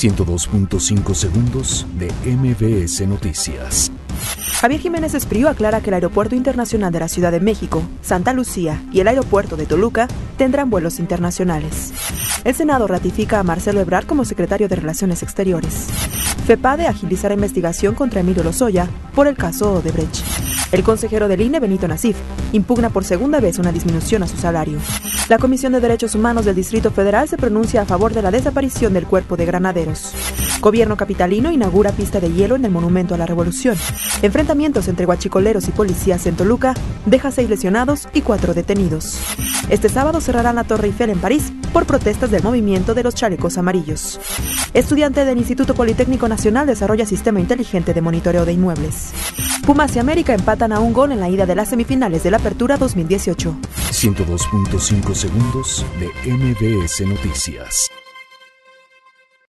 102.5 segundos de MBS Noticias. Javier Jiménez Esprío aclara que el Aeropuerto Internacional de la Ciudad de México, Santa Lucía y el Aeropuerto de Toluca tendrán vuelos internacionales. El Senado ratifica a Marcelo Ebrard como secretario de Relaciones Exteriores. FEPADE agilizará investigación contra Emilio Lozoya por el caso Odebrecht. El consejero del INE, Benito Nasif, impugna por segunda vez una disminución a su salario. La Comisión de Derechos Humanos del Distrito Federal se pronuncia a favor de la desaparición del cuerpo de granaderos. Gobierno capitalino inaugura pista de hielo en el Monumento a la Revolución. Enfrentamientos entre guachicoleros y policías en Toluca deja seis lesionados y cuatro detenidos. Este sábado cerrarán la Torre Eiffel en París por protestas del movimiento de los chalecos amarillos. Estudiante del Instituto Politécnico Nacional desarrolla sistema inteligente de monitoreo de inmuebles. Pumas y América empatan a un gol en la ida de las semifinales de la Apertura 2018. 102.5 segundos de MBS Noticias.